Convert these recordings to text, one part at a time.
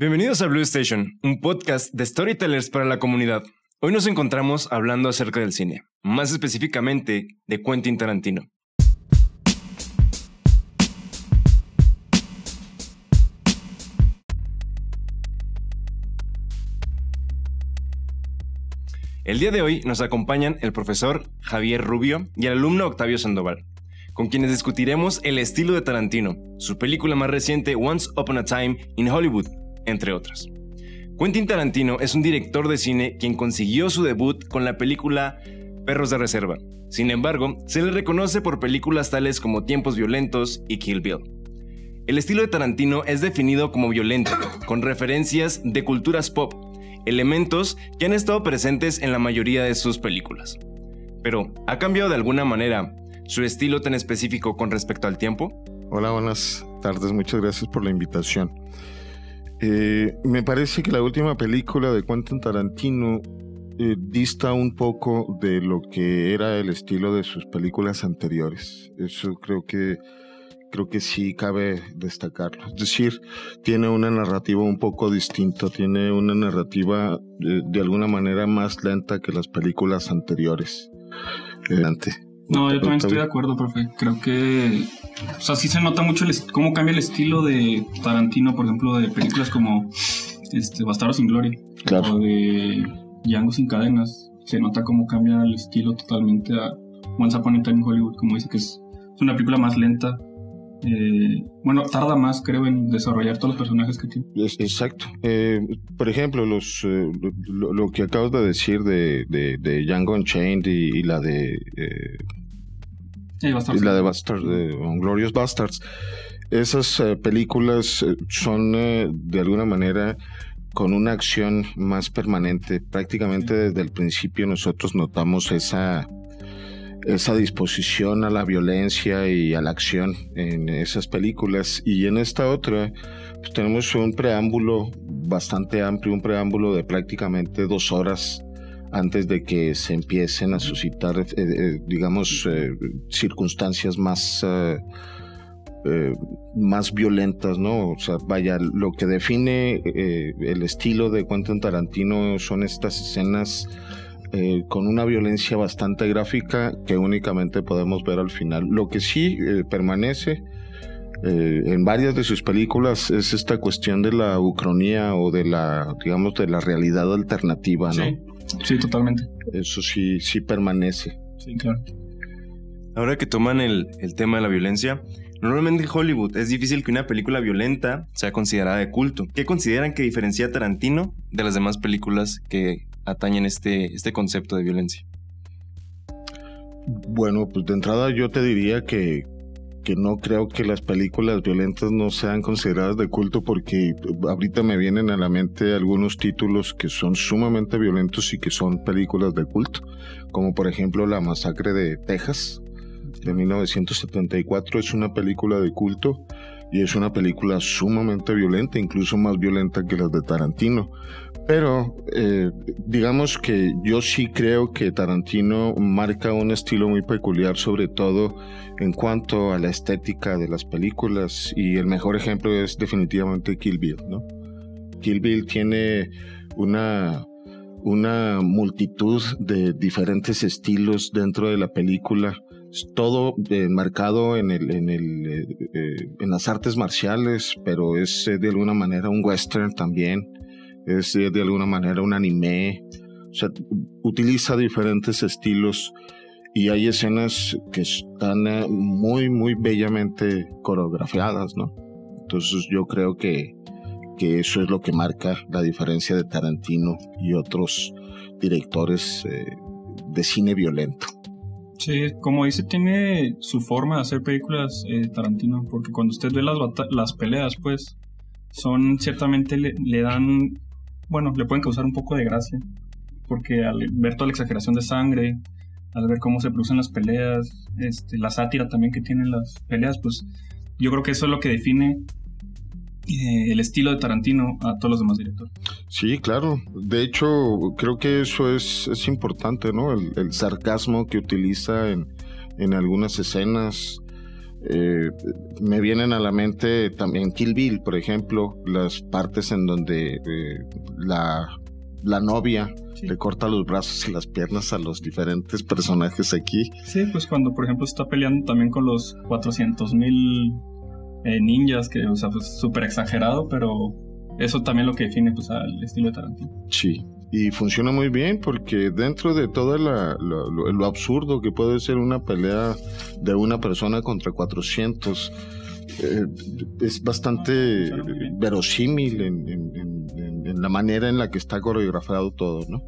Bienvenidos a Blue Station, un podcast de storytellers para la comunidad. Hoy nos encontramos hablando acerca del cine, más específicamente de Quentin Tarantino. El día de hoy nos acompañan el profesor Javier Rubio y el alumno Octavio Sandoval, con quienes discutiremos el estilo de Tarantino, su película más reciente Once Upon a Time in Hollywood, entre otras. Quentin Tarantino es un director de cine quien consiguió su debut con la película Perros de Reserva. Sin embargo, se le reconoce por películas tales como Tiempos Violentos y Kill Bill. El estilo de Tarantino es definido como violento, con referencias de culturas pop, elementos que han estado presentes en la mayoría de sus películas. Pero, ¿ha cambiado de alguna manera su estilo tan específico con respecto al tiempo? Hola, buenas tardes, muchas gracias por la invitación. Eh, me parece que la última película de Quentin Tarantino eh, dista un poco de lo que era el estilo de sus películas anteriores. Eso creo que creo que sí cabe destacarlo. Es decir, tiene una narrativa un poco distinta, tiene una narrativa de, de alguna manera más lenta que las películas anteriores. Adelante. No, yo también estoy de acuerdo, profe. Creo que. O sea, sí se nota mucho el cómo cambia el estilo de Tarantino, por ejemplo, de películas como este, Bastardo sin Gloria. Claro. O de Django sin cadenas. Se nota cómo cambia el estilo totalmente a Once Upon a Time in Hollywood, como dice que es, es una película más lenta. Eh, bueno, tarda más, creo, en desarrollar todos los personajes que tiene. Exacto. Eh, por ejemplo, los, eh, lo, lo, que acabas de decir de, de, de Django Unchained y, y la de eh, Y la de Bastards, de Glorious Bastards. Esas eh, películas eh, son eh, de alguna manera con una acción más permanente. Prácticamente desde el principio nosotros notamos esa, esa disposición a la violencia y a la acción en esas películas. Y en esta otra pues tenemos un preámbulo bastante amplio, un preámbulo de prácticamente dos horas antes de que se empiecen a suscitar, eh, eh, digamos, eh, circunstancias más, más violentas, ¿no? O sea, vaya, lo que define el estilo de Quentin Tarantino son estas escenas con una violencia bastante gráfica que únicamente podemos ver al final. Lo que sí permanece en varias de sus películas es esta cuestión de la ucronía o de la, digamos, de la realidad alternativa, ¿no? Sí, sí, totalmente. Eso sí, sí permanece. Sí, claro. Ahora que toman el, el tema de la violencia, normalmente en Hollywood es difícil que una película violenta sea considerada de culto. ¿Qué consideran que diferencia a Tarantino de las demás películas que atañen este, este concepto de violencia? Bueno, pues de entrada yo te diría que, que no creo que las películas violentas no sean consideradas de culto porque ahorita me vienen a la mente algunos títulos que son sumamente violentos y que son películas de culto, como por ejemplo La masacre de Texas de 1974 es una película de culto y es una película sumamente violenta, incluso más violenta que las de Tarantino. Pero eh, digamos que yo sí creo que Tarantino marca un estilo muy peculiar, sobre todo en cuanto a la estética de las películas. Y el mejor ejemplo es definitivamente Kill Bill, ¿no? Kill Bill tiene una, una multitud de diferentes estilos dentro de la película. Todo eh, marcado en, el, en, el, eh, eh, en las artes marciales, pero es de alguna manera un western también es de alguna manera un anime, o sea, utiliza diferentes estilos y hay escenas que están muy, muy bellamente coreografiadas, ¿no? Entonces yo creo que, que eso es lo que marca la diferencia de Tarantino y otros directores eh, de cine violento. Sí, como dice, tiene su forma de hacer películas eh, Tarantino, porque cuando usted ve las, las peleas, pues, son ciertamente le dan bueno, le pueden causar un poco de gracia, porque al ver toda la exageración de sangre, al ver cómo se producen las peleas, este, la sátira también que tienen las peleas, pues yo creo que eso es lo que define eh, el estilo de Tarantino a todos los demás directores. Sí, claro. De hecho, creo que eso es, es importante, ¿no? El, el, sarcasmo que utiliza en, en algunas escenas. Eh, me vienen a la mente también Kill Bill, por ejemplo, las partes en donde eh, la, la, novia le corta los brazos y las piernas a los diferentes personajes aquí. Sí, pues cuando por ejemplo está peleando también con los 400 mil eh, ninjas, que o sea, pues súper exagerado, pero eso también lo que define pues al estilo de Tarantino. Sí, y funciona muy bien porque dentro de todo lo, absurdo que puede ser una pelea de una persona contra 400, eh, es bastante verosímil en, la manera en la que está coreografiado todo, ¿no?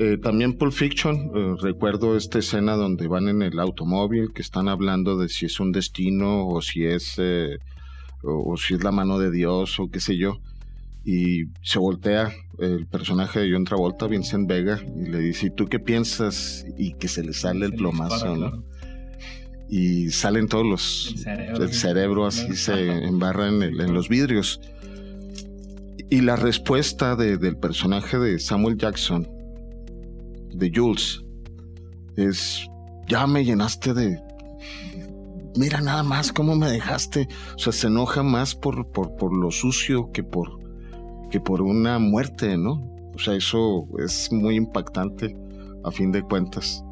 Eh, también Pulp Fiction, eh, recuerdo esta escena donde van en el automóvil, que están hablando de si es un destino o si es, o si es la mano de Dios o qué sé yo y se voltea el personaje de John Travolta, Vincent Vega, y le dice, ¿y tú qué piensas? Y que se le sale el plomazo, ¿no? Y salen todos los... El cerebro, así se embarra en, en, los vidrios. Y la respuesta de, del personaje de Samuel Jackson, de Jules, es, ya me llenaste de... Mira nada más cómo me dejaste. O sea, se enoja más por, por, por lo sucio que por, que por una muerte, ¿no? O sea, eso es muy impactante a fin de cuentas.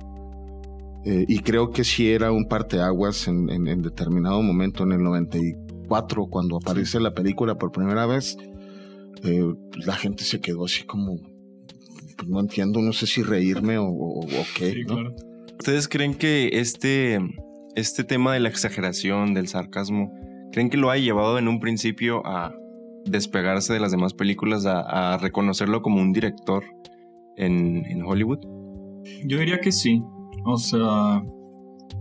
Eh, y creo que sí era un parteaguas en, en, determinado momento, en el 94, cuando aparece la película por primera vez, eh, la gente se quedó así como, pues no entiendo, no sé si reírme o, qué. ¿no? ¿Ustedes creen que este, este tema de la exageración, del sarcasmo, creen que lo ha llevado en un principio a despegarse de las demás películas a, reconocerlo como un director en, Hollywood? Yo diría que sí. O sea,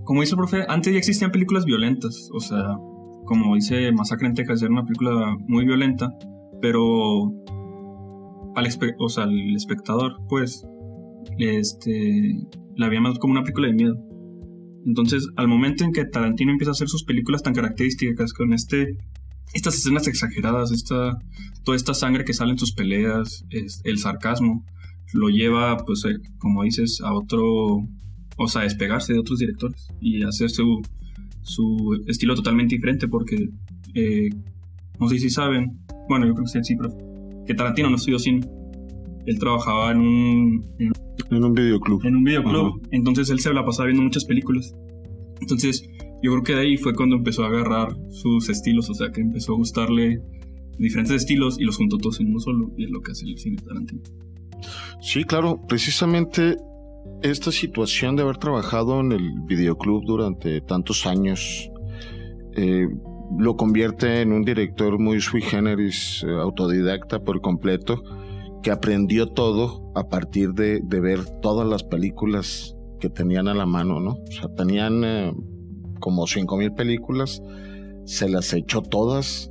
como dice el profe, antes ya existían películas violentas. O sea, como dice Masacre en Texas, era una película muy violenta, pero al, o sea, el espectador, pues, este, la veía más como una película de miedo. Entonces, al momento en que Tarantino empieza a hacer sus películas tan características con este estas escenas exageradas, esta, toda esta sangre que sale en sus peleas, el sarcasmo, lo lleva, pues, eh, como dices, a otro, o sea, a despegarse de otros directores y hacer su, su estilo totalmente diferente porque, eh, no sé si saben, bueno, yo creo que sí, pero que Tarantino no estudió cine. Él trabajaba en un... En, un videoclub. En un videoclub. Entonces él se la pasaba viendo muchas películas. Entonces yo creo que de ahí fue cuando empezó a agarrar sus estilos, o sea, que empezó a gustarle diferentes estilos y los juntó todos en uno solo, y es lo que hace el cine Tarantino. Sí, claro, precisamente esta situación de haber trabajado en el videoclub durante tantos años eh, lo convierte en un director muy sui generis, eh, autodidacta por completo, que aprendió todo a partir de, ver todas las películas que tenían a la mano, ¿no? O sea, tenían eh, como 5.000 películas, se las echó todas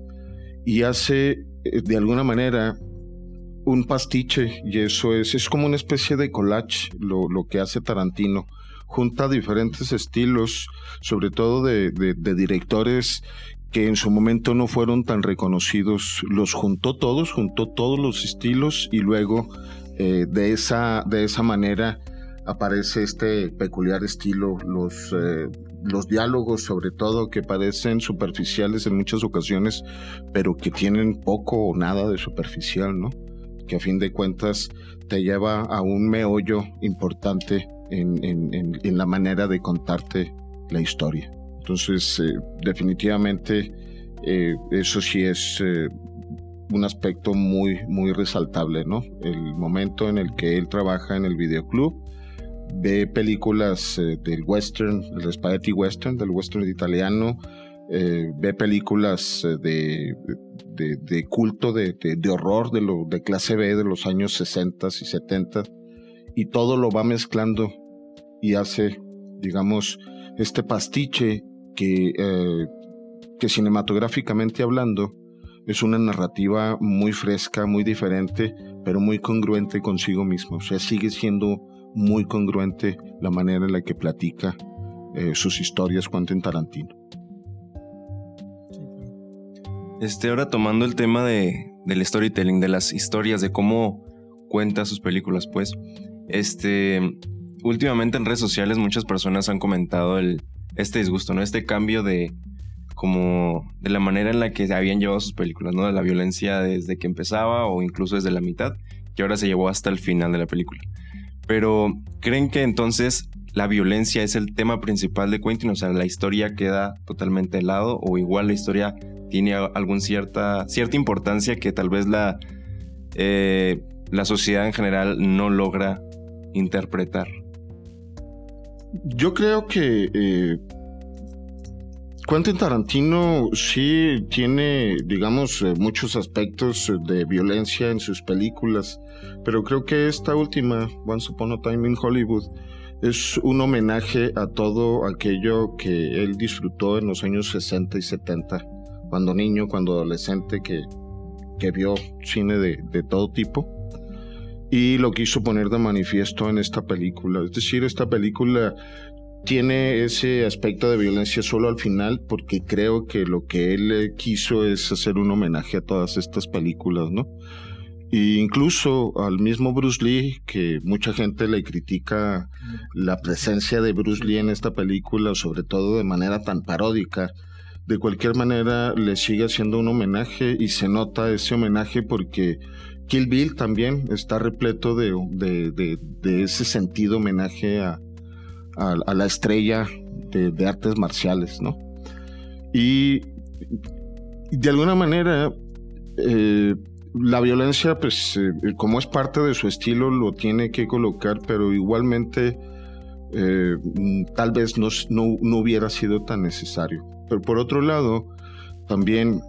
y hace eh, de alguna manera un pastiche y eso es, es como una especie de collage lo, lo que hace Tarantino. Junta diferentes estilos, sobre todo de, de, directores que en su momento no fueron tan reconocidos. Los juntó todos, juntó todos los estilos y luego eh, de, esa, de esa manera aparece este peculiar estilo, los, eh, los diálogos sobre todo que parecen superficiales en muchas ocasiones, pero que tienen poco o nada de superficial, ¿no? Que a fin de cuentas te lleva a un meollo importante en, en, la manera de contarte la historia. Entonces, eh, definitivamente, eh, eso sí es un aspecto muy, muy resaltable, ¿no? El momento en el que él trabaja en el videoclub, ve películas eh, del western, del spaghetti western, del western italiano, eh, ve películas eh, de, de, culto, de, de, horror, de, lo, de clase B de los años 60 y 70, y todo lo va mezclando y hace, digamos, este pastiche que, que cinematográficamente hablando es una narrativa muy fresca, muy diferente, pero muy congruente consigo mismo. O sea, sigue siendo muy congruente la manera en la que platica eh, sus historias Quentin Tarantino. Este, ahora tomando el tema de, del storytelling, de las historias, de cómo cuenta sus películas, pues, este, últimamente en redes sociales muchas personas han comentado el, este disgusto, ¿no? Este cambio de como de la manera en la que habían llevado sus películas, ¿no? De la violencia desde que empezaba o incluso desde la mitad, que ahora se llevó hasta el final de la película. Pero, ¿creen que entonces la violencia es el tema principal de Quentin? O sea, la historia queda totalmente de lado o igual la historia tiene algún cierta, cierta importancia que tal vez la, eh, la sociedad en general no logra interpretar. Yo creo que eh, Quentin Tarantino sí tiene, digamos, eh, muchos aspectos de violencia en sus películas, pero creo que esta última, Once Upon a Time in Hollywood, es un homenaje a todo aquello que él disfrutó en los años 60 y 70, cuando niño, cuando adolescente, que, que vio cine de, de todo tipo y lo quiso poner de manifiesto en esta película. Es decir, esta película tiene ese aspecto de violencia solo al final porque creo que lo que él eh, quiso es hacer un homenaje a todas estas películas, ¿no? E incluso al mismo Bruce Lee, que mucha gente le critica la presencia de Bruce Lee en esta película, sobre todo de manera tan paródica, de cualquier manera le sigue haciendo un homenaje y se nota ese homenaje porque Kill Bill también está repleto de, de, ese sentido homenaje a, a, la estrella de, artes marciales, ¿no? Y de alguna manera, eh, la violencia, pues eh, como es parte de su estilo, lo tiene que colocar, pero igualmente eh, tal vez no, no hubiera sido tan necesario. Pero por otro lado, también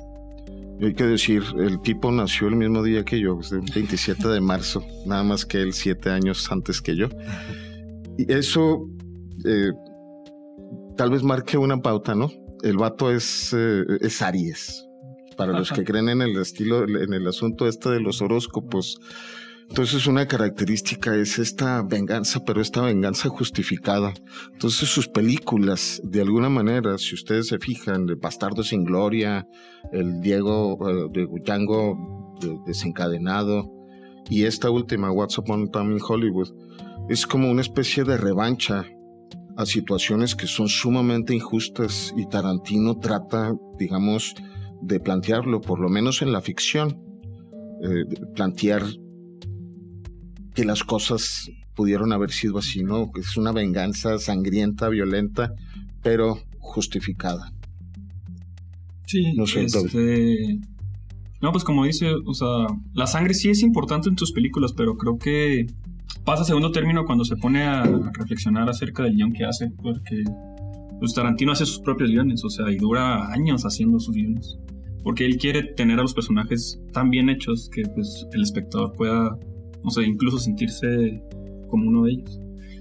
hay que decir, el tipo nació el mismo día que yo, el 27 de marzo, nada más que él siete años antes que yo. Y eso eh, tal vez marque una pauta, ¿no? El vato es, eh, es Aries. Para los que creen en el estilo, en el asunto este de los horóscopos, entonces una característica es esta venganza, pero esta venganza justificada. Entonces sus películas, de alguna manera, si ustedes se fijan, el Bastardo sin Gloria, el Diego eh, de Django desencadenado y esta última, What's Upon Time in Hollywood, es como una especie de revancha a situaciones que son sumamente injustas y Tarantino trata, digamos, de plantearlo, por lo menos en la ficción, eh, plantear que las cosas pudieron haber sido así, ¿no? Es una venganza sangrienta, violenta, pero justificada. Sí, no sé, este... No, pues como dice, o sea, la sangre sí es importante en tus películas, pero creo que pasa a segundo término cuando se pone a reflexionar acerca del guion que hace, porque pues Tarantino hace sus propios guiones, o sea, y dura años haciendo sus guiones, porque él quiere tener a los personajes tan bien hechos que pues el espectador pueda o sea, incluso sentirse como uno de ellos.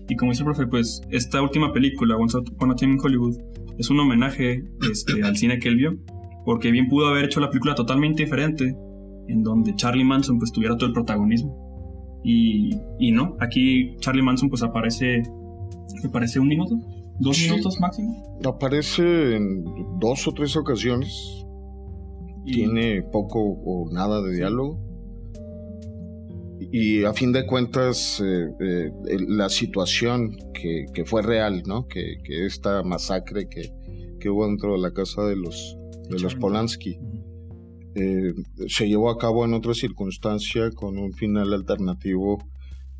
Y como dice el profe, pues esta última película, Once Upon a Time in Hollywood, es un homenaje este, al cine que él vio, porque bien pudo haber hecho la película totalmente diferente, en donde Charlie Manson pues tuviera todo el protagonismo. Y, y no, aquí Charlie Manson pues aparece, ¿me parece un minuto? ¿Dos minutos máximo? Aparece en dos o tres ocasiones. Tiene poco o nada de diálogo y a fin de cuentas eh, eh, la situación que, que, fue real, ¿no? Que, que esta masacre que, que, hubo dentro de la casa de los, de los Polanski eh, se llevó a cabo en otra circunstancia con un final alternativo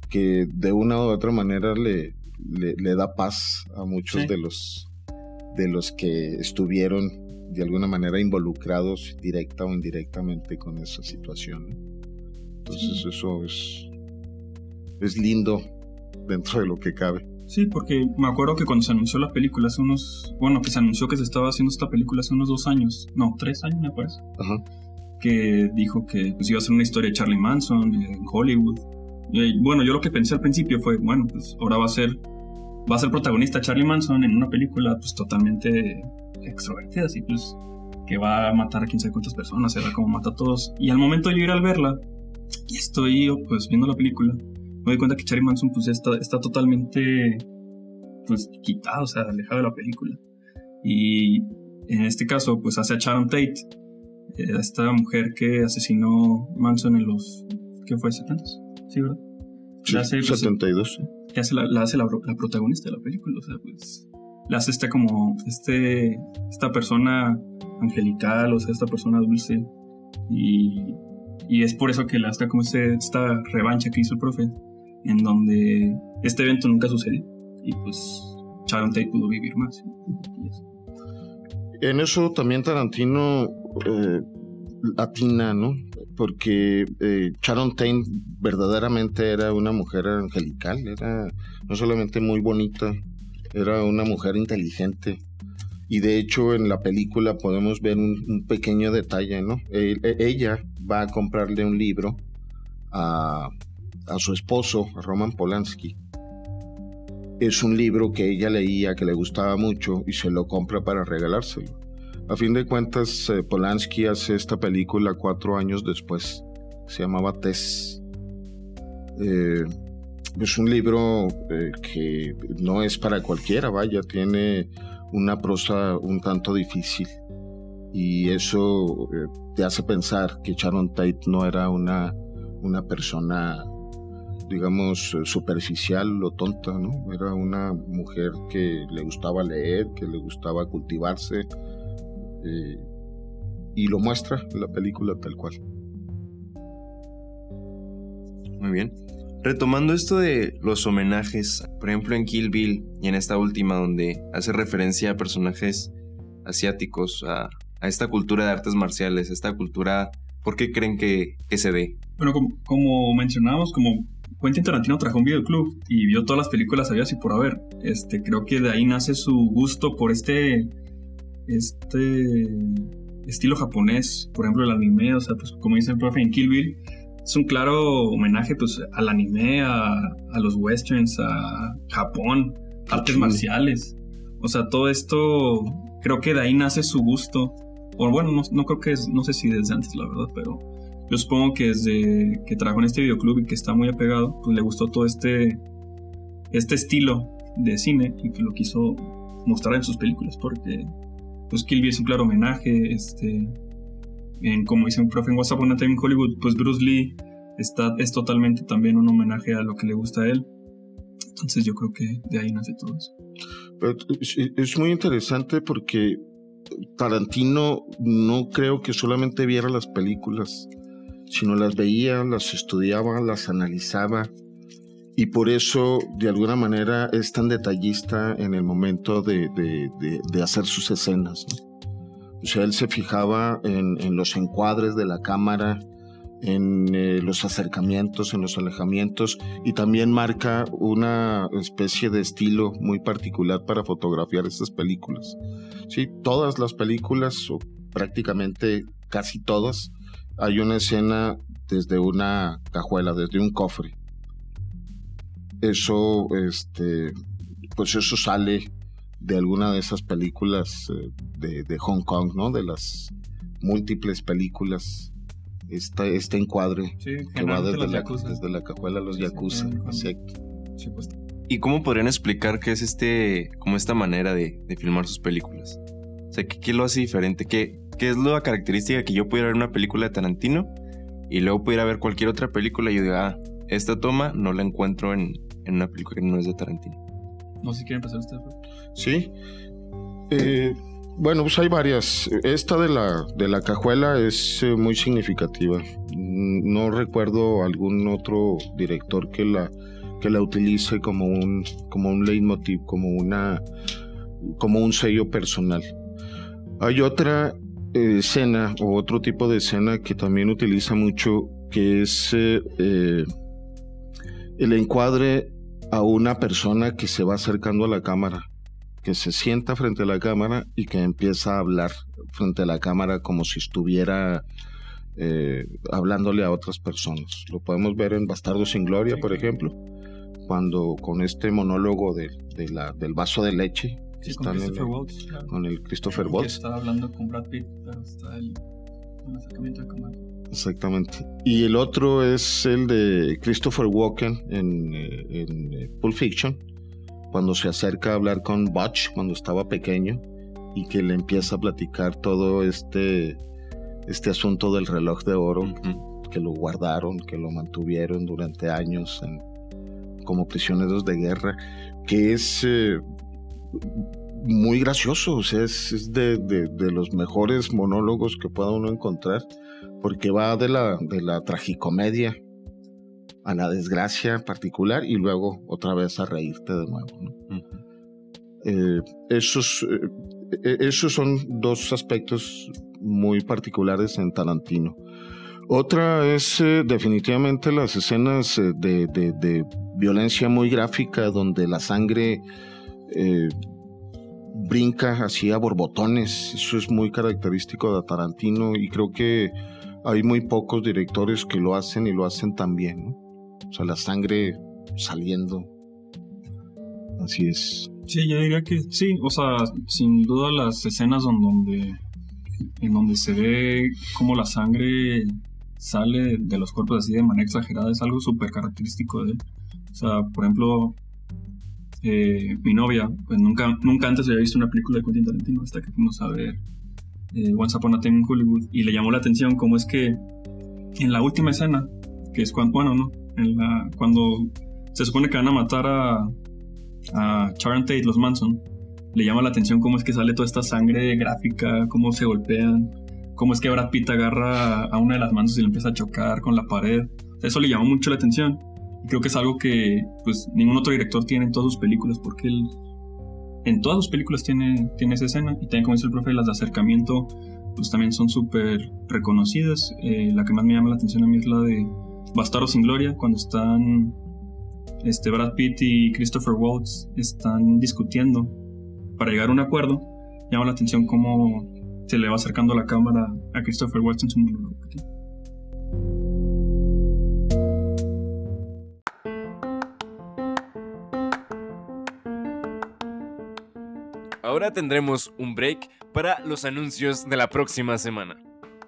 que de una u otra manera le, le, da paz a muchos de los de los que estuvieron de alguna manera involucrados directa o indirectamente con esa situación. Entonces eso es, es lindo dentro de lo que cabe. Sí, porque me acuerdo que cuando se anunció la película hace unos, bueno, que se anunció que se estaba haciendo esta película hace unos dos años, no, tres años me parece, Ajá. Que dijo que pues, iba a ser una historia de Charlie Manson en Hollywood. Y bueno, yo lo que pensé al principio fue, bueno, pues ahora va a ser, va a ser protagonista Charlie Manson en una película pues totalmente extrovertida, así pues que va a matar a quién sabe cuántas personas, será como mata a todos. Y al momento de ir a verla, y estoy pues viendo la película, me doy cuenta que Charlie Manson pues está, está totalmente pues quitado, o sea, alejado de la película. Y en este caso pues hace a Sharon Tate, eh, esta mujer que asesinó Manson en los, ¿qué fue? ¿70? Sí, ¿verdad? la hace, pues, 72. que hace la, la hace la, la protagonista de la película. O sea, pues la hace esta como este esta persona angelical, o sea, esta persona dulce. Y, y es por eso que la está como este, esta revancha que hizo el profe, en donde este evento nunca sucedió. Y pues Sharon Tate pudo vivir más. Y eso. En eso también Tarantino eh, atina, ¿no? Porque eh, Sharon Tate verdaderamente era una mujer angelical, era no solamente muy bonita, era una mujer inteligente. Y de hecho en la película podemos ver un, pequeño detalle, ¿no? E- ella va a comprarle un libro a, a su esposo, a Roman Polanski. Es un libro que ella leía, que le gustaba mucho y se lo compra para regalárselo. A fin de cuentas, eh, Polanski hace esta película cuatro años después. Se llamaba Tess. Eh, es un libro eh, que no es para cualquiera, vaya, tiene una prosa un tanto difícil. Y eso te hace pensar que Sharon Tate no era una, una persona, digamos, eh, superficial o tonta, ¿no? Era una mujer que le gustaba leer, que le gustaba cultivarse. eh, y lo muestra en la película tal cual. Muy bien. Retomando esto de los homenajes, por ejemplo en Kill Bill y en esta última donde hace referencia a personajes asiáticos, a, a esta cultura de artes marciales, esta cultura, ¿por qué creen que, que se dé? Bueno, como, como mencionábamos, como Quentin Tarantino trajo un videoclub y vio todas las películas había y por haber. Este, creo que de ahí nace su gusto por este, este estilo japonés, por ejemplo el anime, o sea, pues como dice el profe en Kill Bill, es un claro homenaje pues al anime, a, a los westerns, a Japón, artes chulo. marciales. O sea, todo esto, creo que de ahí nace su gusto. O bueno, no, no creo que es, no sé si desde antes, la verdad, pero yo supongo que desde que trabajó en este videoclub y que está muy apegado, pues le gustó todo este, este estilo de cine y que lo quiso mostrar en sus películas, porque pues Kill Bill es un claro homenaje, este, en, como dice un profe en WhatsApp, una Time Hollywood, pues Bruce Lee está, es totalmente también un homenaje a lo que le gusta a él. Entonces yo creo que de ahí nace todo eso. Es muy interesante porque Tarantino no creo que solamente viera las películas, sino las veía, las estudiaba, las analizaba y por eso de alguna manera es tan detallista en el momento de, de- de- hacer sus escenas. O sea, él se fijaba en, en los encuadres de la cámara, en eh, los acercamientos, en los alejamientos y también marca una especie de estilo muy particular para fotografiar estas películas. Sí, todas las películas, o prácticamente casi todas, hay una escena desde una cajuela, desde un cofre. Eso, este, pues eso sale de alguna de esas películas eh, de, de Hong Kong, ¿no? De las múltiples películas. Esta, este encuadre Sí, que va desde la, desde la cajuela a los Sí, yakuza. sí, exacto. ¿Y cómo podrían explicar qué es este, como esta manera de, de filmar sus películas? O sea, ¿qué, qué lo hace diferente? ¿Qué, ¿Qué es la característica que yo pudiera ver una película de Tarantino y luego pudiera ver cualquier otra película y yo diga, ah, esta toma no la encuentro en, en una película que no es de Tarantino? No sé si quieren empezar profe. Sí. Eh, bueno, pues hay varias. Esta de la, de la cajuela es eh, muy significativa. Mm, No recuerdo algún otro director que la, que la utilice como un, como un leitmotiv, como, una, como un sello personal. Hay otra eh, escena o otro tipo de escena que también utiliza mucho, que es eh, eh, el encuadre a una persona que se va acercando a la cámara que se sienta frente a la cámara y que empieza a hablar frente a la cámara como si estuviera eh, hablándole a otras personas. Lo podemos ver en Bastardo sin Gloria, por ejemplo, cuando con este monólogo de, la, del vaso de leche Sí, con están en Christopher el- Waltz. claro. con el Christopher Waltz. está hablando con Brad Pitt, pero está el, el acercamiento de cámara. Exactamente. Y el otro es el de Christopher Walken en, eh, en eh, Pulp Fiction, cuando se acerca a hablar con Butch cuando estaba pequeño y que le empieza a platicar todo este, este asunto del reloj de oro, que lo guardaron, que lo mantuvieron durante años en, como prisioneros de guerra, que es eh, muy gracioso, o sea, es, de, los mejores monólogos que pueda uno encontrar, porque va de la, de la tragicomedia a la desgracia particular y luego otra vez a reírte de nuevo. Eh, esos, eh, esos son dos aspectos muy particulares en Tarantino. Otra es eh, definitivamente las escenas de, de, violencia muy gráfica donde la sangre brinca así a borbotones. Eso es muy característico de Tarantino y creo que hay muy pocos directores que lo hacen y lo hacen tan bien. O sea, la sangre saliendo. Así es. Sí, yo diría que sí. O sea, sin duda las escenas donde, en donde se ve cómo la sangre sale de los cuerpos así de manera exagerada es algo súper característico de él. O sea, por ejemplo, eh, mi novia, pues nunca, nunca antes había visto una película de Quentin Tarantino hasta que fuimos a ver eh, Once Upon a Time in Hollywood y le llamó la atención cómo es que en la última escena, que es cuando, bueno, no, en la, cuando se supone que van a matar a, a Sharon Tate, los Manson, le llama la atención cómo es que sale toda esta sangre gráfica, cómo se golpean, cómo es que Brad Pitt agarra a una de las manos y le empieza a chocar con la pared. Eso le llamó mucho la atención creo que es algo que pues ningún otro director tiene en todas sus películas porque él en todas sus películas tiene, tiene esa escena y también como dice el profe las de acercamiento pues también son súper reconocidas. Eh, la que más me llama la atención a mí es la de Bastardo sin Gloria cuando están este Brad Pitt y Christopher Waltz están discutiendo para llegar a un acuerdo. Llama la atención cómo se le va acercando la cámara a Christopher Waltz en su monólogo Ahora tendremos un break para los anuncios de la próxima semana.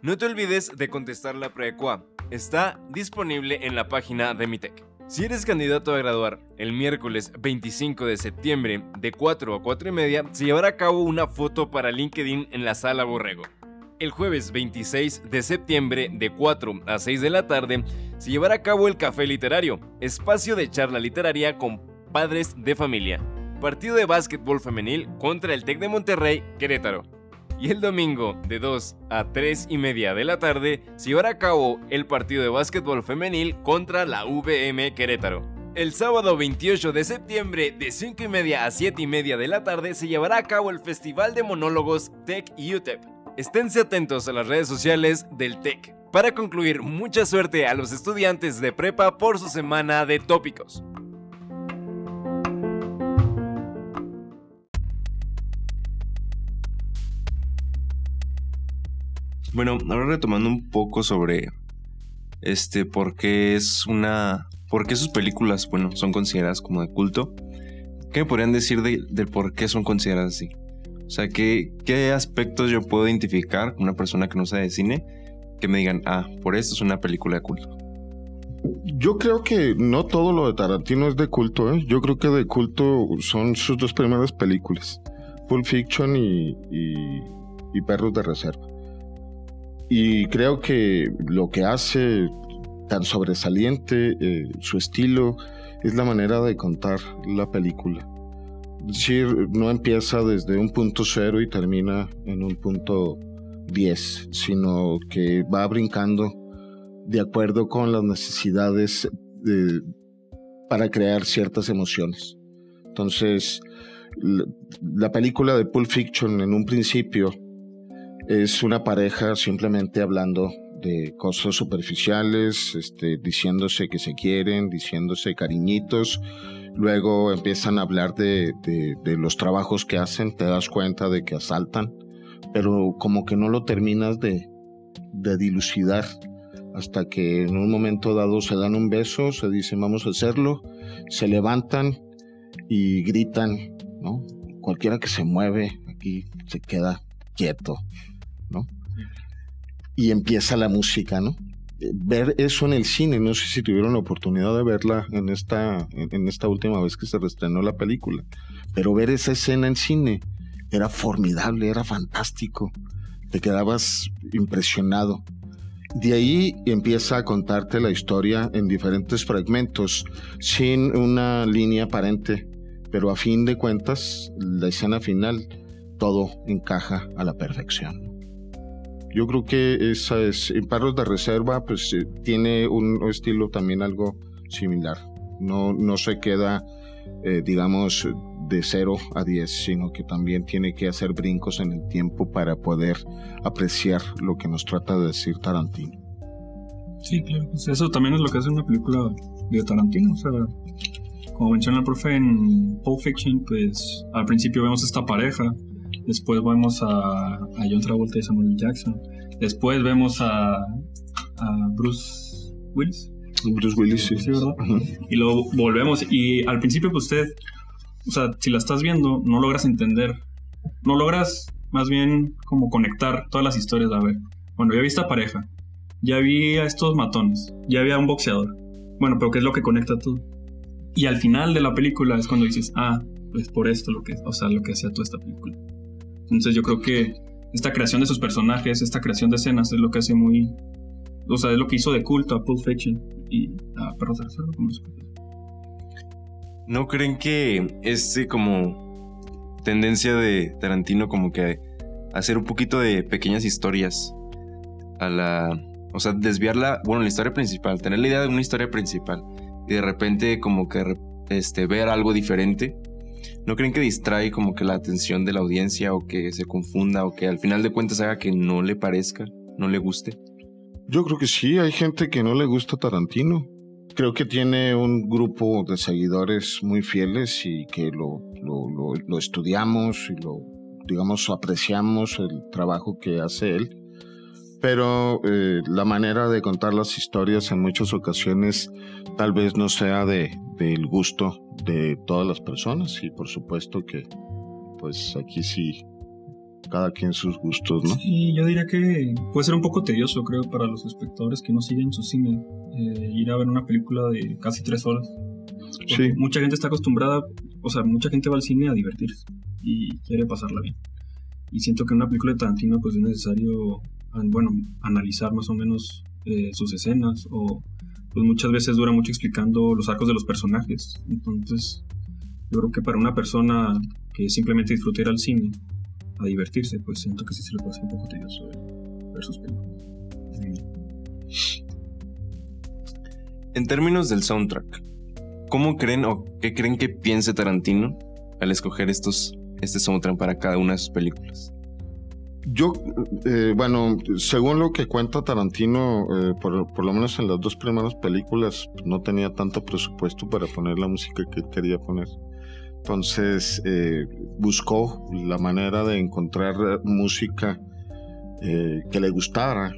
No te olvides de contestar la prequa. Está disponible en la página de Mitec. Si eres candidato a graduar, el miércoles 25 de septiembre de 4 a 4 y media se llevará a cabo una foto para LinkedIn en la sala Borrego. El jueves 26 de septiembre de 4 a 6 de la tarde se llevará a cabo el Café Literario, espacio de charla literaria con padres de familia partido de básquetbol femenil contra el TEC de Monterrey, Querétaro. Y el domingo, de 2 a 3 y media de la tarde, se llevará a cabo el partido de básquetbol femenil contra la VM Querétaro. El sábado 28 de septiembre, de 5 y media a 7 y media de la tarde, se llevará a cabo el Festival de Monólogos TEC UTEP. Esténse atentos a las redes sociales del TEC. Para concluir, mucha suerte a los estudiantes de prepa por su semana de tópicos. Bueno, ahora retomando un poco sobre este por qué es una por qué sus películas, bueno, son consideradas como de culto. ¿Qué me podrían decir de, por qué son consideradas así? O sea, ¿qué, ¿qué aspectos yo puedo identificar con una persona que no sabe de cine que me digan, ah, por esto es una película de culto? Yo creo que no todo lo de Tarantino es de culto, ¿eh? Yo creo que de culto son sus dos primeras películas, Pulp Fiction y, y Perros de Reserva. Y creo que lo que hace tan sobresaliente eh, su estilo es la manera de contar la película. Es decir, no empieza desde un punto cero y termina en un punto 10, sino que va brincando de acuerdo con las necesidades para crear ciertas emociones. Entonces, la película de Pulp Fiction en un principio es una pareja simplemente hablando de cosas superficiales, este, diciéndose que se quieren, diciéndose cariñitos. Luego empiezan a hablar de, los trabajos que hacen, te das cuenta de que asaltan, pero como que no lo terminas de, de dilucidar hasta que en un momento dado se dan un beso, se dicen vamos a hacerlo, se levantan y gritan, ¿no? Cualquiera que se mueve aquí se queda quieto. ¿No? Y empieza la música, ¿no? Eh, ver eso en el cine, no sé si tuvieron la oportunidad de verla en esta, en esta última vez que se reestrenó la película, pero ver esa escena en cine era formidable, era fantástico, te quedabas impresionado. De ahí empieza a contarte la historia en diferentes fragmentos, sin una línea aparente, pero a fin de cuentas, la escena final, todo encaja a la perfección. Yo creo que esa es, en Perros de Reserva, pues eh, tiene un estilo también algo similar. No, no se queda, eh, digamos, de 0 a 10, sino que también tiene que hacer brincos en el tiempo para poder apreciar lo que nos trata de decir Tarantino. Sí, claro, pues eso también es lo que hace una película de Tarantino, o sea, como menciona el profe en Pulp Fiction, pues al principio vemos esta pareja, después vemos a, a John Travolta y Samuel Jackson, después vemos a, a Bruce Willis. Bruce Willis, sí. Sí, ¿verdad? Y luego volvemos y al principio pues usted, o sea, si la estás viendo, no logras entender, no logras más bien como conectar todas las historias, a ver, bueno, ya vi esta pareja, ya vi a estos matones, ya vi a un boxeador, bueno, pero ¿qué es lo que conecta todo? Y al final de la película es cuando dices, ah, pues por esto lo que, o sea, lo que hacía toda esta película. Entonces yo creo que esta creación de sus personajes, esta creación de escenas es lo que hace muy, o sea, es lo que hizo de culto a Pulp Fiction y a Perros de Reserva, como. ¿No creen que este como tendencia de Tarantino como que hacer un poquito de pequeñas historias a la, o sea, desviarla, bueno, la historia principal, tener la idea de una historia principal y de repente como que este ver algo diferente, ¿no creen que distrae como que la atención de la audiencia o que se confunda o que al final de cuentas haga que no le parezca, no le guste? Yo creo que sí, hay gente que no le gusta Tarantino. Creo que tiene un grupo de seguidores muy fieles y que lo, lo, lo, estudiamos y lo, digamos, apreciamos el trabajo que hace él. Pero eh, la manera de contar las historias en muchas ocasiones tal vez no sea de, del gusto de todas las personas y por supuesto que pues aquí sí cada quien sus gustos, ¿no? Sí, yo diría que puede ser un poco tedioso, creo, para los espectadores que no siguen su cine, eh, ir a ver una película de casi tres horas. Sí. Mucha gente está acostumbrada, o sea, mucha gente va al cine a divertirse y quiere pasarla bien. Y siento que en una película de Tarantino, pues es necesario, bueno, analizar más o menos eh, sus escenas o pues muchas veces dura mucho explicando los arcos de los personajes. Entonces, yo creo que para una persona que simplemente disfruta ir al cine a divertirse, pues siento que sí se le puede hacer un poco tedioso ver sus películas. En términos del soundtrack, ¿cómo creen o qué creen que piense Tarantino al escoger estos, este soundtrack para cada una de sus películas? Yo, eh, bueno, según lo que cuenta Tarantino, eh, por, lo menos en las dos primeras películas, no tenía tanto presupuesto para poner la música que quería poner. Entonces, eh, buscó la manera de encontrar eh, música eh, que le gustara,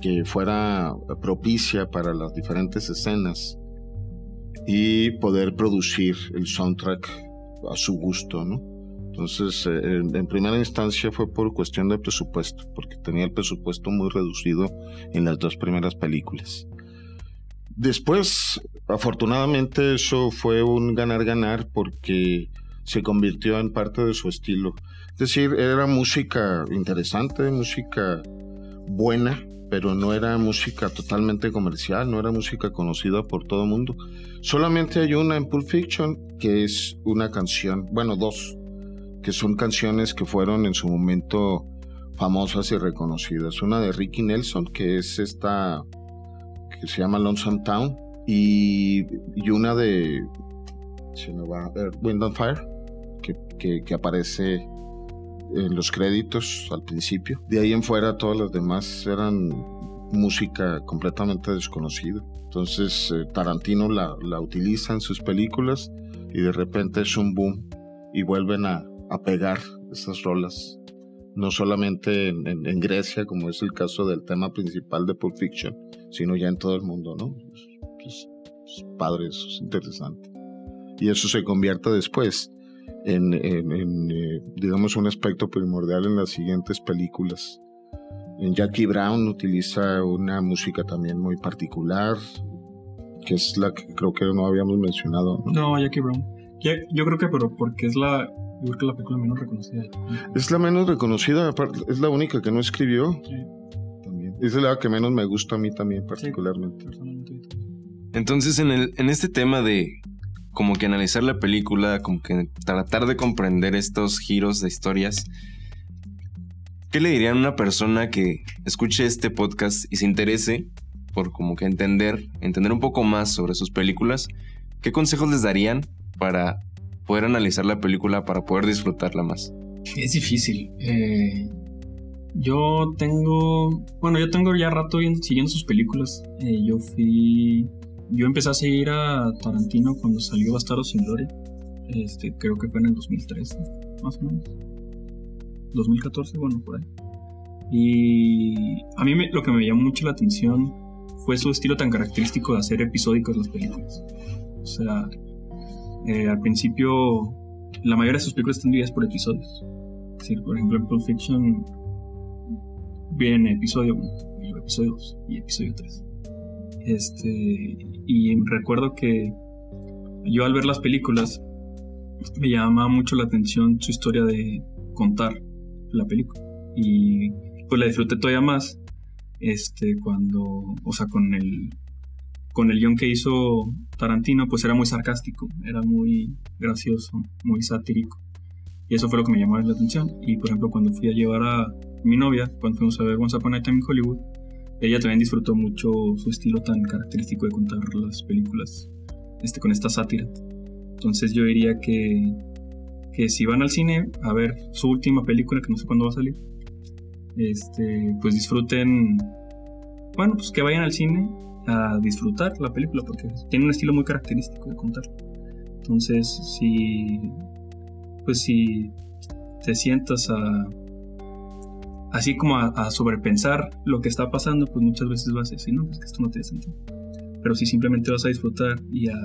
que fuera propicia para las diferentes escenas y poder producir el soundtrack a su gusto, ¿no? Entonces, eh, en, primera instancia fue por cuestión de presupuesto, porque tenía el presupuesto muy reducido en las dos primeras películas. Después, afortunadamente, eso fue un ganar-ganar porque se convirtió en parte de su estilo. Es decir, era música interesante, música buena, pero no era música totalmente comercial, no era música conocida por todo el mundo. Solamente hay una en Pulp Fiction que es una canción, bueno, dos, que son canciones que fueron en su momento famosas y reconocidas. Una de Ricky Nelson, que es esta que se llama Lonesome Town, y, una de eh, Wind on Fire, que aparece en los créditos al principio. De ahí en fuera todas las demás eran música completamente desconocida. Entonces eh, Tarantino la, la utiliza en sus películas y de repente es un boom y vuelven a, a pegar esas rolas. No solamente en, en- en Grecia, como es el caso del tema principal de Pulp Fiction, sino ya en todo el mundo, ¿no? Es, es- padre, eso es interesante. Y eso se convierte después en, en- eh, digamos, un aspecto primordial en las siguientes películas. En Jackie Brown utiliza una música también muy particular, que es la que creo que no habíamos mencionado. ¿no? No, Jackie Brown. Yo creo que, pero porque es la, yo creo que la película menos reconocida. Es la menos reconocida, es la única que no escribió Sí. también. es la que menos me gusta a mí también particularmente. Entonces, en, el, en este tema de como que analizar la película, como que tratar de comprender estos giros de historias, ¿qué le dirían a una persona que escuche este podcast y se interese por como que entender, entender un poco más sobre sus películas? ¿Qué consejos les darían para poder analizar la película, para poder disfrutarla más? Es difícil. Eh, yo tengo, bueno, yo tengo ya rato siguiendo sus películas. Eh, yo fui, yo empecé a seguir a Tarantino cuando salió Bastardo sin Gloria. Este, creo que fue en el 2013, más o menos. 2014, bueno, por ahí. Y a mí lo que me llamó mucho la atención fue su estilo tan característico de hacer episódicos las películas. O sea, eh, al principio la mayoría de sus películas están divididas por episodios. por ejemplo, en Pulp Fiction viene episodio 1, episodio 2 y episodio 3. Este, y recuerdo que yo al ver las películas me llamaba mucho la atención su historia de contar la película. Y pues la disfruté todavía más este, cuando, o sea, con el, con el guion que hizo Tarantino, pues era muy sarcástico, era muy gracioso, muy satírico. Y eso fue lo que me llamó la atención. Y por ejemplo, cuando fui a llevar a mi novia, cuando fuimos a ver Once Upon a Time in Hollywood, ella también disfrutó mucho su estilo tan característico de contar las películas este, con esta sátira. Entonces yo diría que, que si van al cine a ver su última película, que no sé cuándo va a salir, este, pues disfruten, bueno, pues que vayan al cine a disfrutar la película, porque tiene un estilo muy característico de contar. Entonces, si, pues si te sientas a, así como a, sobrepensar lo que está pasando, pues muchas veces vas a decir, no, pues que esto no tiene sentido. Pero si simplemente vas a disfrutar y a,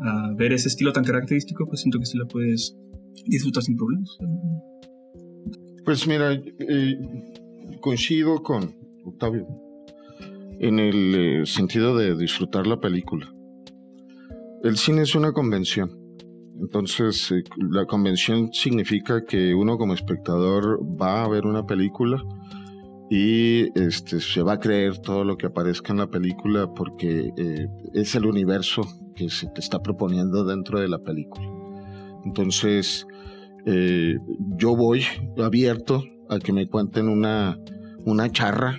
a ver ese estilo tan característico, pues siento que sí la puedes disfrutar sin problemas. Pues mira, eh, coincido con Octavio en el eh, sentido de disfrutar la película. El cine es una convención. Entonces, eh, la convención significa que uno como espectador va a ver una película y este, se va a creer todo lo que aparezca en la película porque es el universo que se te está proponiendo dentro de la película. Entonces, eh, yo voy abierto a que me cuenten una, una charra,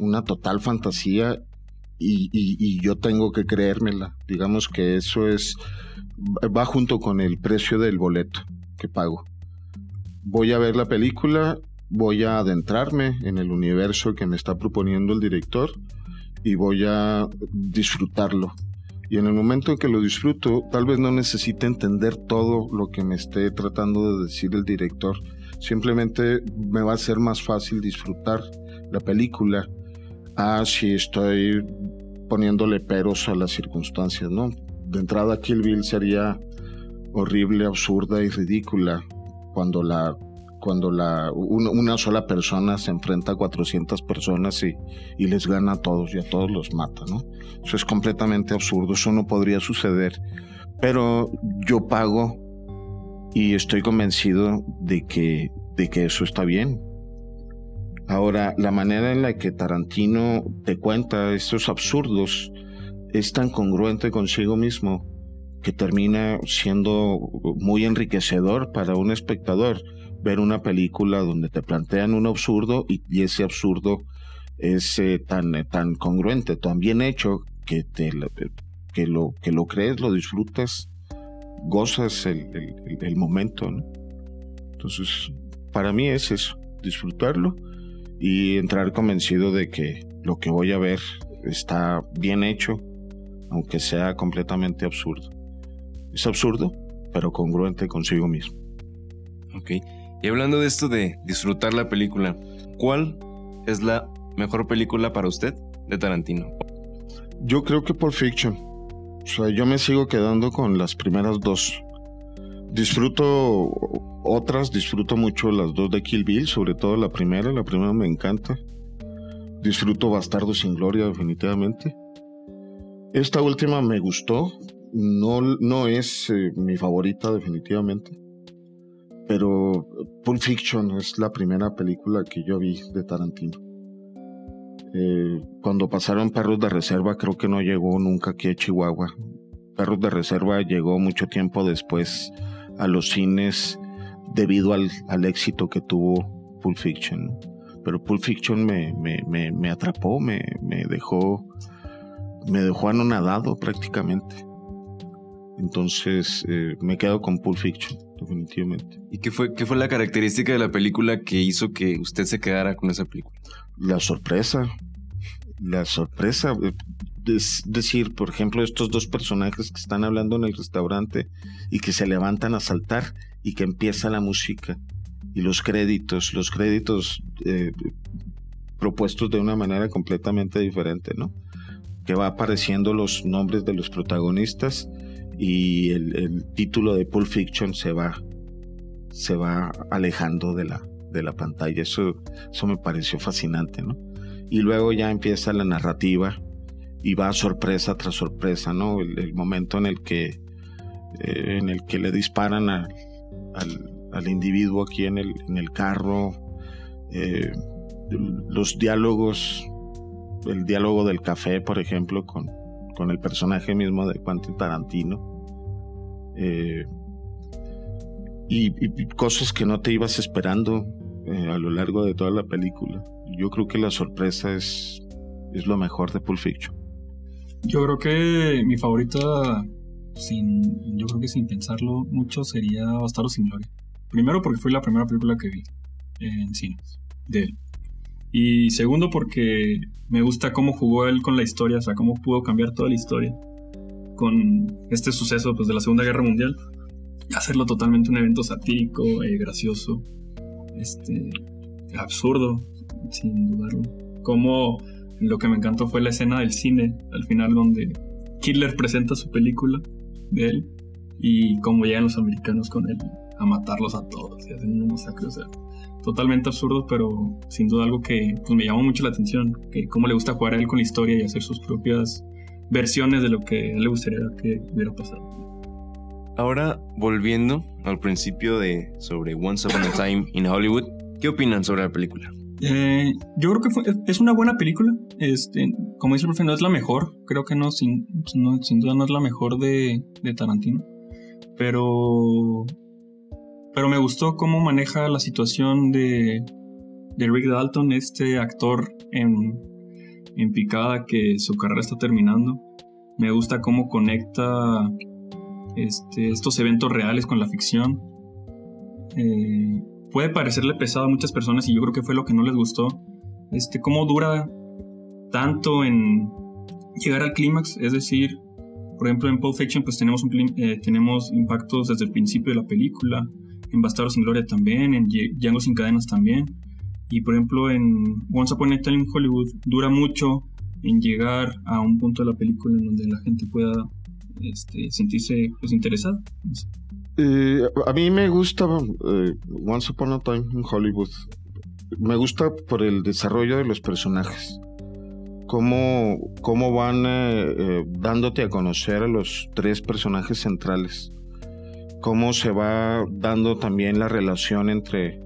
una total fantasía y, yo tengo que creérmela. Digamos que eso es, va junto con el precio del boleto que pago. Voy a ver la película, voy a adentrarme en el universo que me está proponiendo el director y voy a disfrutarlo y en el momento en que lo disfruto, tal vez no necesite entender todo lo que me esté tratando de decir el director. Simplemente me va a ser más fácil disfrutar la película a si estoy poniéndole peros a las circunstancias, ¿no? De entrada, Kill Bill sería horrible, absurda y ridícula cuando la cuando la, una sola persona se enfrenta a 400 personas y, y, les gana a todos y a todos los mata, ¿no? Eso es completamente absurdo, eso no podría suceder. Pero yo pago y estoy convencido de que, de que eso está bien. Ahora, la manera en la que Tarantino te cuenta estos absurdos es tan congruente consigo mismo que termina siendo muy enriquecedor para un espectador ver una película donde te plantean un absurdo y, ese absurdo es eh, tan, eh, tan congruente, tan bien hecho que, te, que, lo, que lo crees, lo disfrutas, gozas el, el, momento. Entonces, para mí es eso, disfrutarlo y entrar convencido de que lo que voy a ver está bien hecho, aunque sea completamente absurdo. Es absurdo, pero congruente consigo mismo. Ok. Y hablando de esto de disfrutar la película, ¿cuál es la mejor película para usted de Tarantino? Yo creo que Pulp Fiction. O sea, yo me sigo quedando con las primeras dos. Disfruto otras, disfruto mucho las dos de Kill Bill, sobre todo la primera, la primera me encanta. Disfruto Bastardo sin Gloria, definitivamente. Esta última me gustó, no, no es eh, mi favorita, definitivamente pero Pulp Fiction es la primera película que yo vi de Tarantino. Eh, cuando pasaron Perros de Reserva, creo que no llegó nunca aquí a Chihuahua. Perros de Reserva llegó mucho tiempo después a los cines debido al, al éxito que tuvo Pulp Fiction. Pero Pulp Fiction me, me, me, me atrapó, me, me, dejó me dejó anonadado prácticamente. Entonces eh, me quedo con Pulp Fiction, definitivamente. ¿Y qué fue, qué fue la característica de la película que hizo que usted se quedara con esa película? La sorpresa. La sorpresa. Eh, es decir, por ejemplo, estos dos personajes que están hablando en el restaurante y que se levantan a saltar y que empieza la música y los créditos, los créditos eh, propuestos de una manera completamente diferente, ¿no? Que va apareciendo los nombres de los protagonistas y el, título de Pulp Fiction se va, se va alejando de la, de la pantalla. Eso, eso me pareció fascinante, ¿no? Y luego ya empieza la narrativa y va sorpresa tras sorpresa, ¿no? El, momento en el que, eh, en el que le disparan al, al, individuo aquí en el, en el carro, eh, los diálogos, el diálogo del café, por ejemplo, con, con el personaje mismo de Quentin Tarantino. Eh, y, cosas que no te ibas esperando a lo largo de toda la película. Yo creo que la sorpresa es, es lo mejor de Pulp Fiction. Yo creo que mi favorita, sin, yo creo que sin pensarlo mucho, sería Bastardo sin Gloria. Primero porque fue la primera película que vi en cines de él. Y segundo porque me gusta cómo jugó él con la historia, o sea, cómo pudo cambiar toda la historia con este suceso pues, de la Segunda Guerra Mundial. Hacerlo totalmente un evento satírico, eh, gracioso, este, absurdo, sin dudarlo. Como lo que me encantó fue la escena del cine, al final donde Hitler presenta su película de él y cómo llegan los americanos con él a matarlos a todos y hacen un masacre. O sea, totalmente absurdo, pero sin duda algo que pues, me llamó mucho la atención, que cómo le gusta jugar a él con la historia y hacer sus propias versiones de lo que a él le gustaría que hubiera pasado. Ahora, volviendo al principio de sobre Once Upon a Time in Hollywood, ¿qué opinan sobre la película? Eh, yo creo que es una buena película. Este, como dice el profe, no es la mejor. Creo que no, sin, duda no es la mejor de, de Tarantino. Pero pero me gustó cómo maneja la situación de, Rick Dalton, este actor en, picada que su carrera está terminando. Me gusta cómo conecta este, estos eventos reales con la ficción. Eh, puede parecerle pesado a muchas personas y yo creo que fue lo que no les gustó. Este, cómo dura tanto en llegar al clímax, es decir, por ejemplo en Pulp Fiction pues tenemos, eh, tenemos impactos desde el principio de la película, en Bastardos sin Gloria también, en Django sin cadenas también. Y por ejemplo en Once Upon a Time in Hollywood dura mucho en llegar a un punto de la película en donde la gente pueda este, sentirse pues, interesada. Eh, a mí me gusta eh, Once Upon a Time in Hollywood. Me gusta por el desarrollo de los personajes. Cómo, cómo van eh, dándote a conocer a los tres personajes centrales cómo se va dando también la relación entre,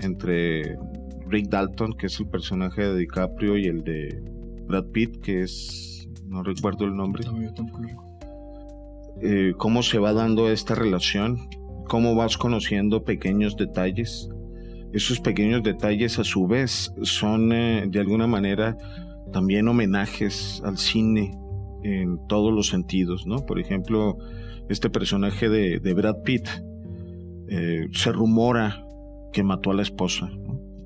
entre Rick Dalton, que es el personaje de DiCaprio, y el de Brad Pitt, que es, no recuerdo el nombre. Eh, cómo se va dando esta relación, cómo vas conociendo pequeños detalles. Esos pequeños detalles a su vez son eh, de alguna manera también homenajes al cine en todos los sentidos, ¿no? Por ejemplo, este personaje de, Brad Pitt, eh, se rumora que mató a la esposa.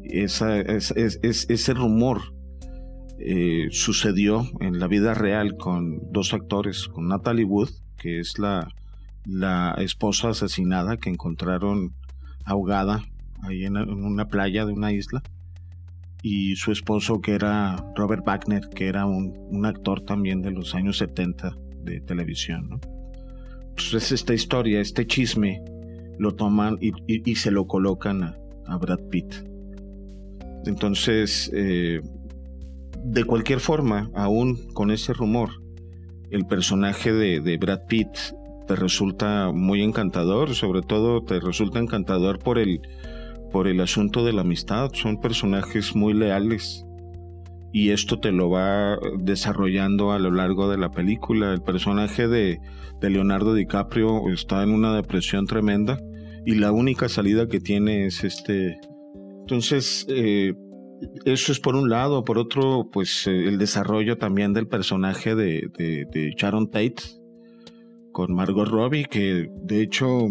Es, ese rumor sucedió en la vida real con dos actores, con Natalie Wood, que es la, la esposa asesinada que encontraron ahogada ahí en, una playa de una isla, y su esposo que era Robert Wagner, que era un, actor también de los años 70 de televisión. ¿no? Entonces esta historia, este chisme, lo toman y, se lo colocan a, Brad Pitt. Entonces, eh, de cualquier forma, aún con ese rumor, el personaje de, Brad Pitt te resulta muy encantador, sobre todo te resulta encantador por el, por el asunto de la amistad. Son personajes muy leales y esto te lo va desarrollando a lo largo de la película. El personaje de, Leonardo DiCaprio está en una depresión tremenda y la única salida que tiene es este. Entonces, eh, eso es por un lado. Por otro, pues eh, el desarrollo también del personaje de, de, Sharon Tate con Margot Robbie, que de hecho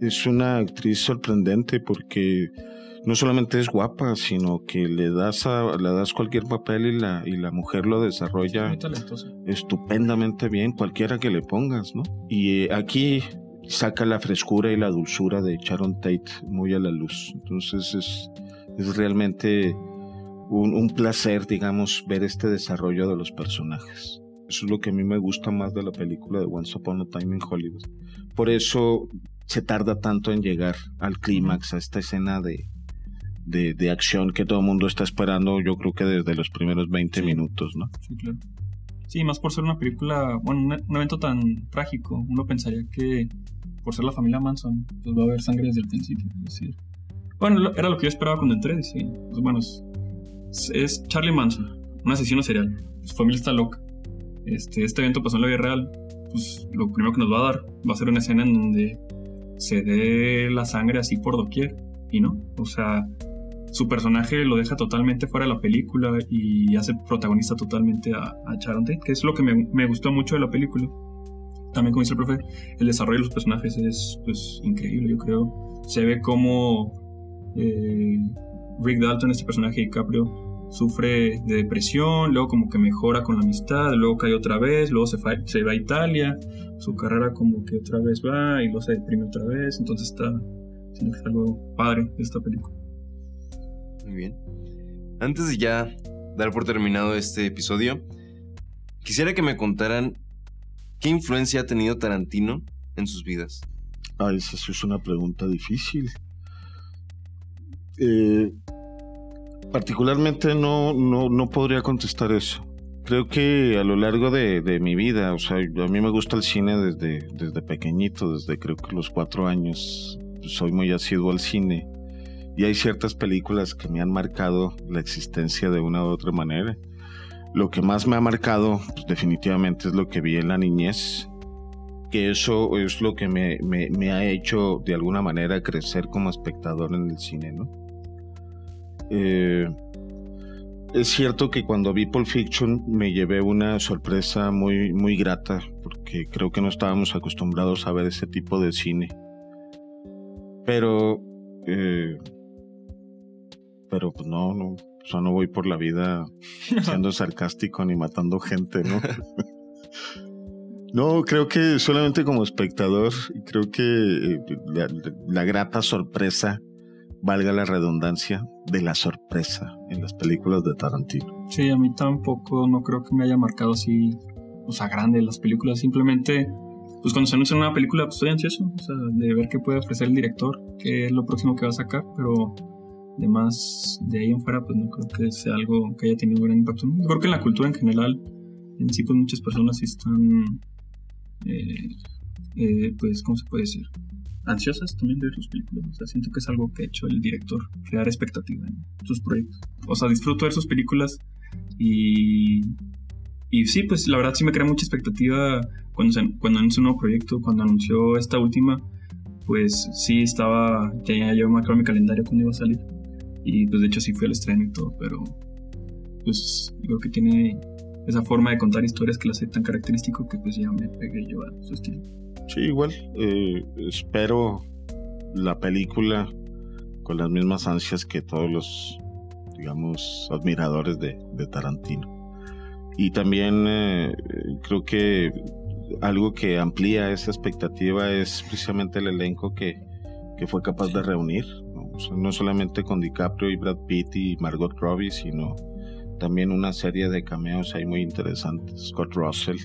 es una actriz sorprendente porque no solamente es guapa, sino que le das a, le das cualquier papel y la, y la mujer lo desarrolla estupendamente bien, cualquiera que le pongas, ¿no? Y eh, aquí saca la frescura y la dulzura de Sharon Tate muy a la luz. Entonces es, es realmente un, un placer, digamos, ver este desarrollo de los personajes. Eso es lo que a mí me gusta más de la película de Once Upon a Time in Hollywood. Por eso se tarda tanto en llegar al clímax, a esta escena de, de, acción que todo el mundo está esperando, yo creo que desde los primeros 20 minutos, ¿no? Sí, claro. Sí, más por ser una película, bueno, un, evento tan trágico, uno pensaría que por ser la familia Manson, pues va a haber sangre desde el principio. decir, bueno, era lo que yo esperaba cuando entré, sí. Pues bueno, es, Charlie Manson, un asesino serial. Su familia está loca. Este, este evento pasó en la vida real. Pues lo primero que nos va a dar va a ser una escena en donde se dé la sangre así por doquier. Y no, o sea, su personaje lo deja totalmente fuera de la película y hace protagonista totalmente a, a Sharon Tate, que es lo que me, gustó mucho de la película. También, como dice el profe, el desarrollo de los personajes es pues, increíble, yo creo. Se ve como eh, Rick Dalton, este personaje de DiCaprio, sufre de depresión, luego como que mejora con la amistad, luego cae otra vez, luego se, se va a Italia, su carrera como que otra vez va y luego se deprime otra vez, entonces está, siento que es algo padre de esta película. Muy bien. Antes de ya dar por terminado este episodio, quisiera que me contaran qué influencia ha tenido Tarantino en sus vidas. Ah, esa es una pregunta difícil. Eh, particularmente no, no, podría contestar eso. Creo que a lo largo de, mi vida, o sea, a mí me gusta el cine desde, desde pequeñito, desde creo que los cuatro años. Soy muy asiduo al cine y hay ciertas películas que me han marcado la existencia de una u otra manera. Lo que más me ha marcado pues, definitivamente es lo que vi en la niñez, que eso es lo que me, me, ha hecho de alguna manera crecer como espectador en el cine, ¿no? Eh, es cierto que cuando vi Pulp Fiction me llevé una sorpresa muy, muy grata, porque creo que no estábamos acostumbrados a ver ese tipo de cine. Pero eh, pero pues no, no, o no voy por la vida siendo sarcástico ni matando gente, ¿no? no, creo que solamente como espectador, creo que eh, la, grata sorpresa, valga la redundancia, de la sorpresa en las películas de Tarantino. Sí, a mí tampoco, no creo que me haya marcado así, o sea, grande las películas, simplemente pues cuando se anuncia una película, pues estoy ansioso, o sea, de ver qué puede ofrecer el director, qué es lo próximo que va a sacar, pero Además, de ahí en fuera, pues no creo que sea algo que haya tenido gran impacto. Yo creo que en la cultura en general, en sí, pues muchas personas están, eh, eh, pues, ¿cómo se puede decir? Ansiosas también de ver sus películas. O sea, siento que es algo que ha hecho el director, crear expectativa en sus proyectos. O sea, disfruto ver sus películas y y sí, pues la verdad sí me crea mucha expectativa cuando, se, cuando anunció un nuevo proyecto, cuando anunció esta última, pues sí estaba, ya yo me mi calendario cuando iba a salir. Y pues de hecho sí fui al estreno y todo, pero pues creo que tiene esa forma de contar historias que la hace tan característico que pues ya me pegué yo a su estilo. Sí, igual. Eh, espero la película con las mismas ansias que todos los, digamos, admiradores de, Tarantino. Y también eh, creo que algo que amplía esa expectativa es precisamente el elenco que, que fue capaz de reunir no solamente con DiCaprio y Brad Pitt y Margot Robbie, sino también una serie de cameos ahí muy interesantes. Scott Russell,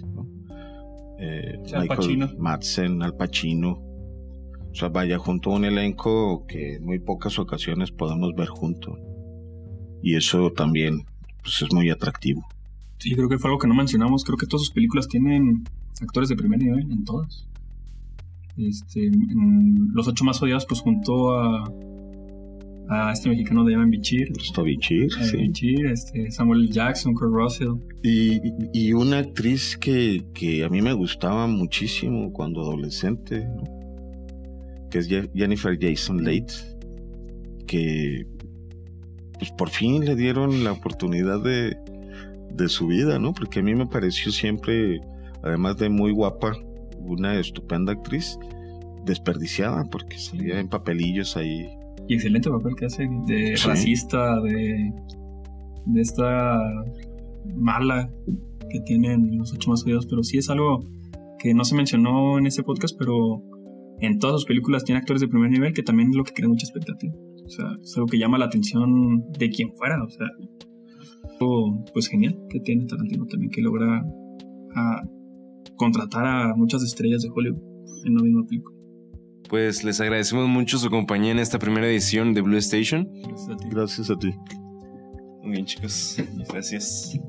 eh, Michael Madsen, Al Pacino. O sea, vaya, junto a un elenco que en muy pocas ocasiones podemos ver junto. Y eso también pues, es muy atractivo. Sí, creo que fue algo que no mencionamos. Creo que todas sus películas tienen actores de primer nivel, en todas. Este, en Los Ocho Más Odiados, pues junto a a este mexicano de Evan Bichir. Está Bichir, eh, sí. Bichir, este, Samuel. Jackson, Kurt Russell. Y, y una actriz que, que a mí me gustaba muchísimo cuando adolescente, ¿no? que es Je- Jennifer Jason Leigh, que pues por fin le dieron la oportunidad de, de su vida, ¿no? Porque a mí me pareció siempre, además de muy guapa, una estupenda actriz, desperdiciada, porque salía en papelillos ahí. Y excelente papel que hace de Sí. racista, de, de esta mala que tienen los ocho más odiados. Pero sí es algo que no se mencionó en este podcast, pero en todas sus películas tiene actores de primer nivel que también es lo que crea mucha expectativa. O sea, es algo que llama la atención de quien fuera. O sea, algo, pues genial que tiene Tarantino también, que logra a contratar a muchas estrellas de Hollywood en la misma película. Pues les agradecemos mucho su compañía en esta primera edición de Blue Station. Gracias a ti. Gracias a ti. Muy bien, chicos. Gracias.